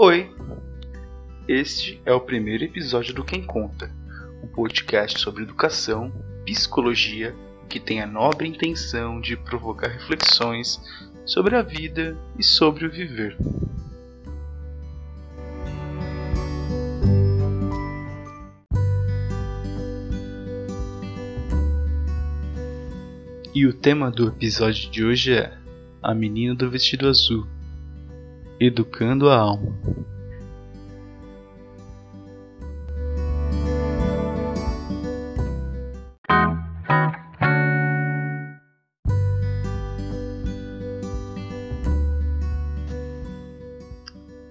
Oi! Este é o primeiro episódio do Quem Conta, um podcast sobre educação, psicologia, que tem a nobre intenção de provocar reflexões sobre a vida e sobre o viver. E o tema do episódio de hoje é A Menina do Vestido Azul Educando a Alma.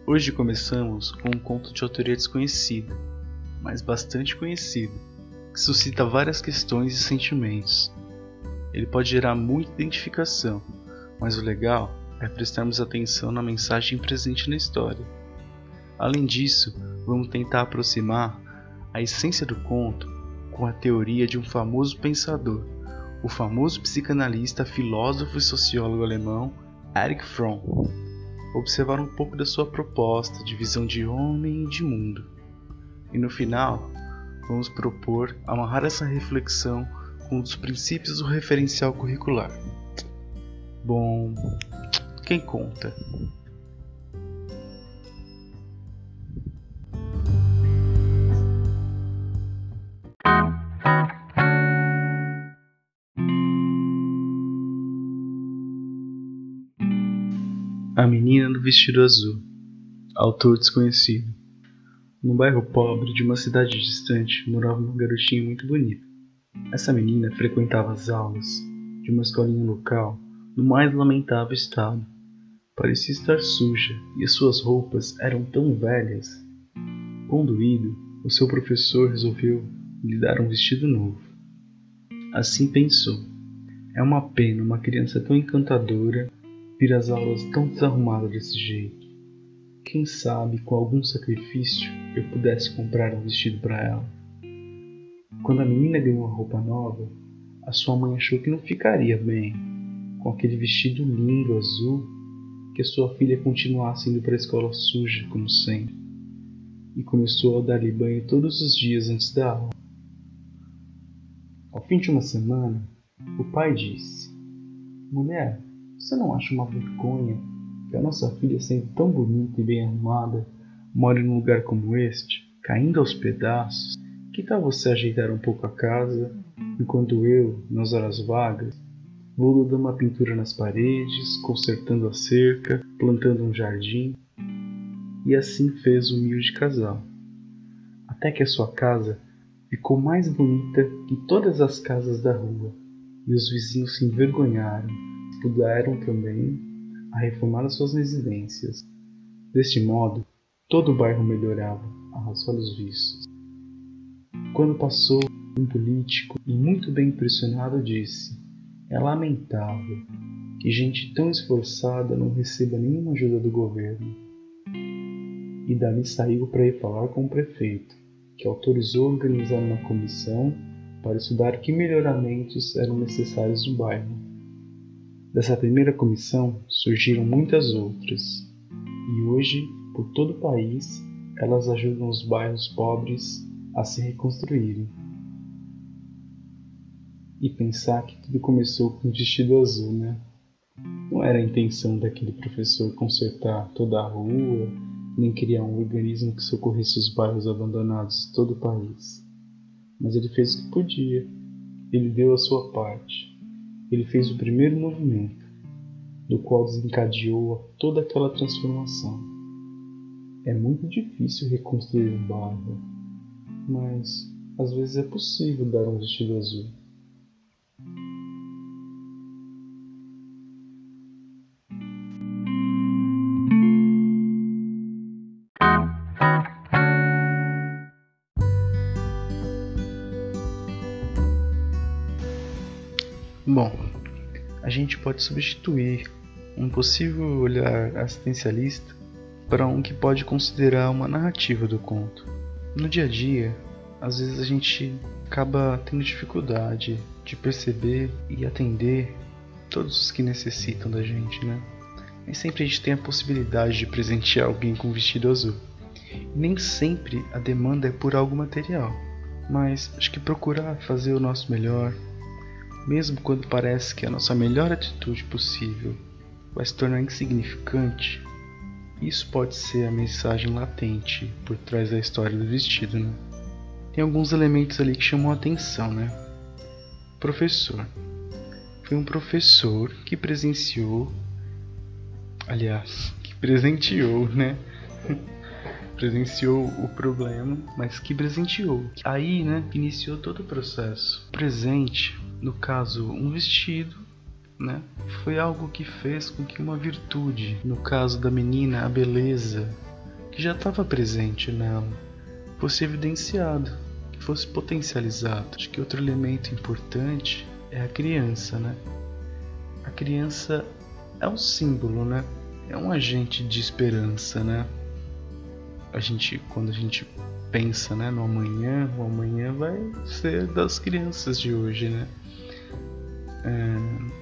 Hoje começamos com um conto de autoria desconhecida, mas bastante conhecido, que suscita várias questões e sentimentos ele pode gerar muita identificação, mas o legal é prestarmos atenção na mensagem presente na história. Além disso, vamos tentar aproximar a essência do conto com a teoria de um famoso pensador, o famoso psicanalista, filósofo e sociólogo alemão Erich Fromm. Observar um pouco da sua proposta de visão de homem e de mundo. E no final, vamos propor amarrar essa reflexão um dos princípios do referencial curricular. Bom, quem conta? A Menina no Vestido Azul, autor desconhecido. Num bairro pobre de uma cidade distante morava uma garotinha muito bonita. Essa menina frequentava as aulas de uma escolinha local no mais lamentável estado. Parecia estar suja e as suas roupas eram tão velhas. Conduído, o seu professor resolveu lhe dar um vestido novo. Assim pensou: é uma pena uma criança tão encantadora vir às aulas tão desarrumada desse jeito. Quem sabe com algum sacrifício eu pudesse comprar um vestido para ela. Quando a menina ganhou a roupa nova, a sua mãe achou que não ficaria bem com aquele vestido lindo azul que sua filha continuasse indo para a escola suja, como sempre, e começou a dar-lhe banho todos os dias antes da aula. Ao fim de uma semana, o pai disse: Mulher, você não acha uma vergonha que a nossa filha, sendo tão bonita e bem arrumada, more num lugar como este, caindo aos pedaços? Que tal você ajeitar um pouco a casa, enquanto eu, nas horas vagas, vou dando uma pintura nas paredes, consertando a cerca, plantando um jardim? E assim fez o humilde casal. Até que a sua casa ficou mais bonita que todas as casas da rua, e os vizinhos se envergonharam, puderam também a reformar as suas residências. Deste modo, todo o bairro melhorava aos olhos vistos. Quando passou, um político, e muito bem impressionado, disse: É lamentável que gente tão esforçada não receba nenhuma ajuda do governo. E dali saiu para ir falar com o prefeito, que autorizou organizar uma comissão para estudar que melhoramentos eram necessários no bairro. Dessa primeira comissão surgiram muitas outras, e hoje, por todo o país, elas ajudam os bairros pobres a se reconstruírem. E pensar que tudo começou com um vestido azul, né? Não era a intenção daquele professor consertar toda a rua, nem criar um organismo que socorresse os bairros abandonados de todo o país. Mas ele fez o que podia. Ele deu a sua parte. Ele fez o primeiro movimento, do qual desencadeou toda aquela transformação. É muito difícil reconstruir um bairro, mas às vezes é possível dar um vestido azul. Bom, a gente pode substituir um possível olhar assistencialista para um que pode considerar uma narrativa do conto. No dia a dia, às vezes a gente acaba tendo dificuldade de perceber e atender todos os que necessitam da gente, né? nem sempre a gente tem a possibilidade de presentear alguém com um vestido azul. nem sempre a demanda é por algo material, mas acho que procurar fazer o nosso melhor, mesmo quando parece que a nossa melhor atitude possível vai se tornar insignificante, isso pode ser a mensagem latente por trás da história do vestido, né? Tem alguns elementos ali que chamam a atenção, né? Professor. Foi um professor que presenciou aliás, que presenteou, né? presenciou o problema, mas que presenteou. Aí, né, iniciou todo o processo. Presente, no caso, um vestido, né, foi algo que fez com que uma virtude, no caso da menina, a beleza, que já estava presente nela, fosse evidenciado, que fosse potencializado. Acho que outro elemento importante é a criança, né? A criança é um símbolo, né? É um agente de esperança, né? A gente, quando a gente pensa, né, no amanhã, o amanhã vai ser das crianças de hoje, né? É...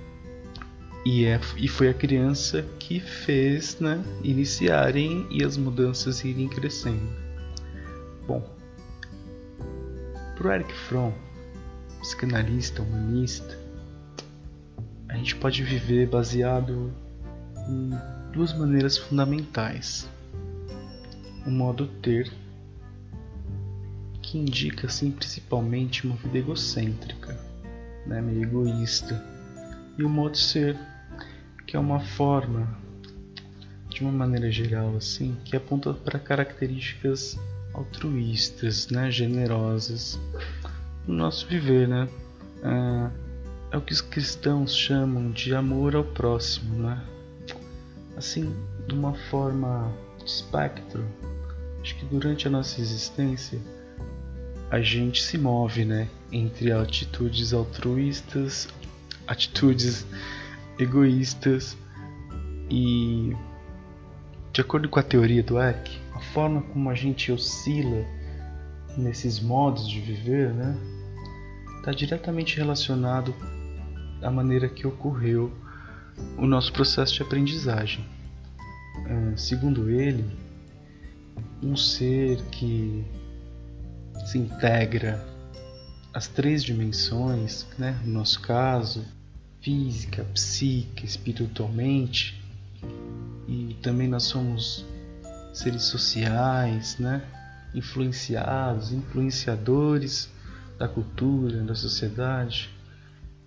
E, é, e foi a criança que fez, né, iniciarem e as mudanças irem crescendo. Bom, pro Eric Fromm, psicanalista, humanista, a gente pode viver baseado em duas maneiras fundamentais. O modo ter, indica assim principalmente uma vida egocêntrica, né, meio egoísta, e o modo ser, que é uma forma, de uma maneira geral assim, que aponta para características altruístas, né, generosas no nosso viver, né? Ah, é o que os cristãos chamam de amor ao próximo, né? Assim, de uma forma de espectro, acho que durante a nossa existência a gente se move, né, entre atitudes altruístas, atitudes egoístas e de acordo com a teoria do Eck, a forma como a gente oscila nesses modos de viver, né, está diretamente relacionado a maneira que ocorreu o nosso processo de aprendizagem. É, segundo ele, um ser que se integra as três dimensões, né? no nosso caso, física, psíquica, espiritualmente, e também nós somos seres sociais, né? influenciados, influenciadores da cultura, da sociedade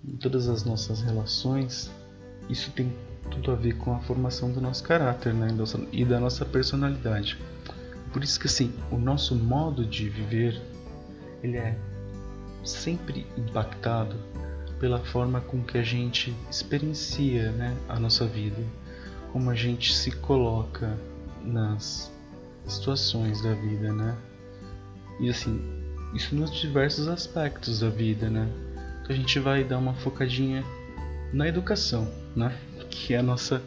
em todas as nossas relações, isso tem tudo a ver com a formação do nosso caráter né? e da nossa personalidade. Por isso que assim, o nosso modo de viver ele é sempre impactado pela forma com que a gente experiencia né, a nossa vida, como a gente se coloca nas situações da vida, né? E assim, isso nos diversos aspectos da vida, né? a gente vai dar uma focadinha na educação, né? Que é a nossa,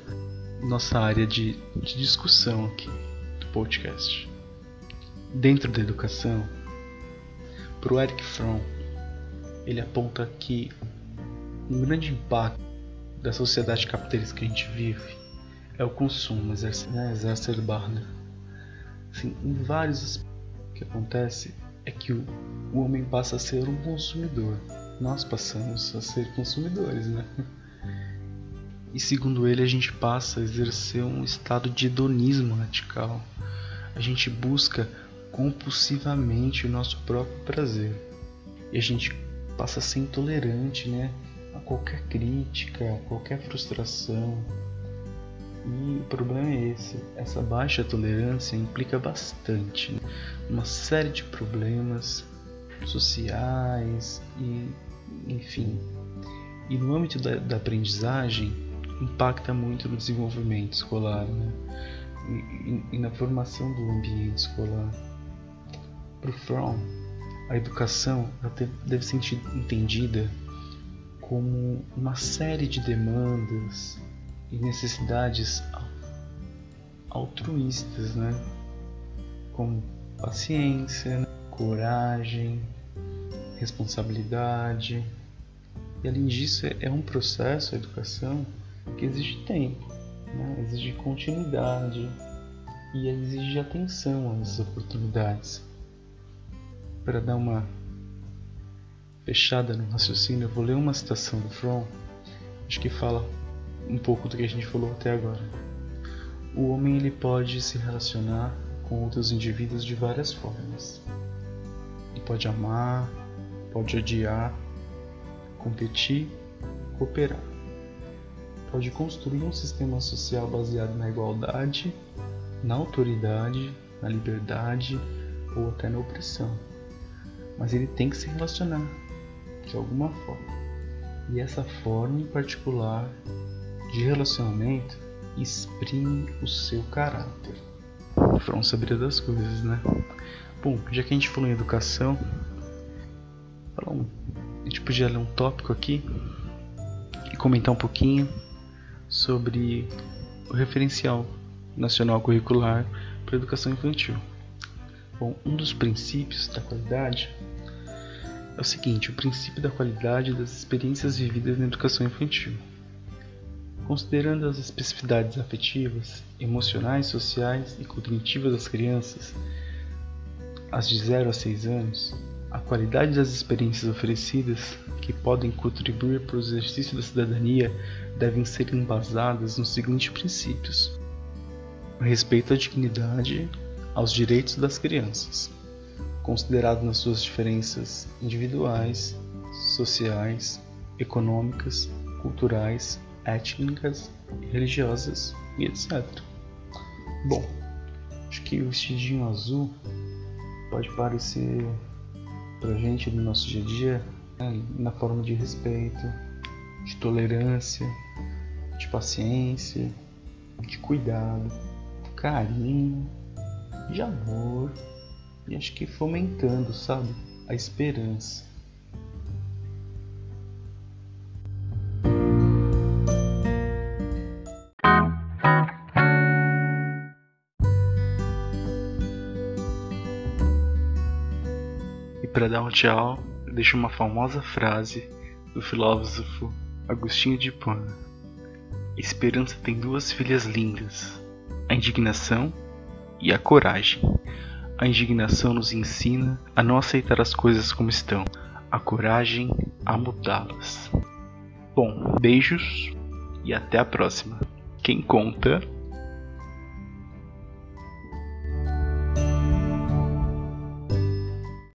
nossa área de, de discussão aqui do podcast. Dentro da educação, para o Eric Fromm, ele aponta que um grande impacto da sociedade capitalista que a gente vive é o consumo né, exacerbado. Assim, em vários aspectos, o que acontece é que o, o homem passa a ser um consumidor nós passamos a ser consumidores, né? E segundo ele, a gente passa a exercer um estado de hedonismo radical. A gente busca compulsivamente o nosso próprio prazer. E a gente passa a ser intolerante, né? A qualquer crítica, a qualquer frustração. E o problema é esse: essa baixa tolerância implica bastante, né? uma série de problemas sociais e enfim. E no âmbito da, da aprendizagem, impacta muito no desenvolvimento escolar né? e, e, e na formação do ambiente escolar. Para Fromm, a educação deve ser entendida como uma série de demandas e necessidades altruístas, né? como paciência, coragem, responsabilidade. E além disso, é um processo, a educação, que exige tempo. né? exige continuidade e exige atenção às oportunidades. Para dar uma fechada no raciocínio, eu vou ler uma citação do Fromm, acho que fala um pouco do que a gente falou até agora. O homem ele pode se relacionar com outros indivíduos de várias formas. Ele pode amar, pode odiar, competir, cooperar. Pode construir um sistema social baseado na igualdade, na autoridade, na liberdade ou até na opressão. Mas ele tem que se relacionar de alguma forma. E essa forma em particular de relacionamento exprime o seu caráter. Foram saber das coisas, né? Bom, já que a gente falou em educação, a gente podia ler um tópico aqui e comentar um pouquinho sobre o referencial nacional curricular para a educação infantil. Bom, um dos princípios da qualidade é o seguinte: o princípio da qualidade das experiências vividas na educação infantil. Considerando as especificidades afetivas, emocionais, sociais e cognitivas das crianças, as de 0 a 6 anos, a qualidade das experiências oferecidas, que podem contribuir para o exercício da cidadania, devem ser embasadas nos seguintes princípios: respeito à dignidade, aos direitos das crianças, considerado nas suas diferenças individuais, sociais, econômicas, culturais, étnicas, religiosas e etc. Bom, acho que o vestidinho azul pode parecer pra gente no nosso dia a dia né, na forma de respeito, de tolerância, de paciência, de cuidado, carinho, de amor e acho que fomentando, sabe, a esperança. para dar um tchau, eu deixo uma famosa frase do filósofo Agostinho de Hipona. Esperança tem duas filhas lindas, a indignação e a coragem. A indignação nos ensina a não aceitar as coisas como estão, a coragem a mudá-las. Bom, beijos e até a próxima. Quem conta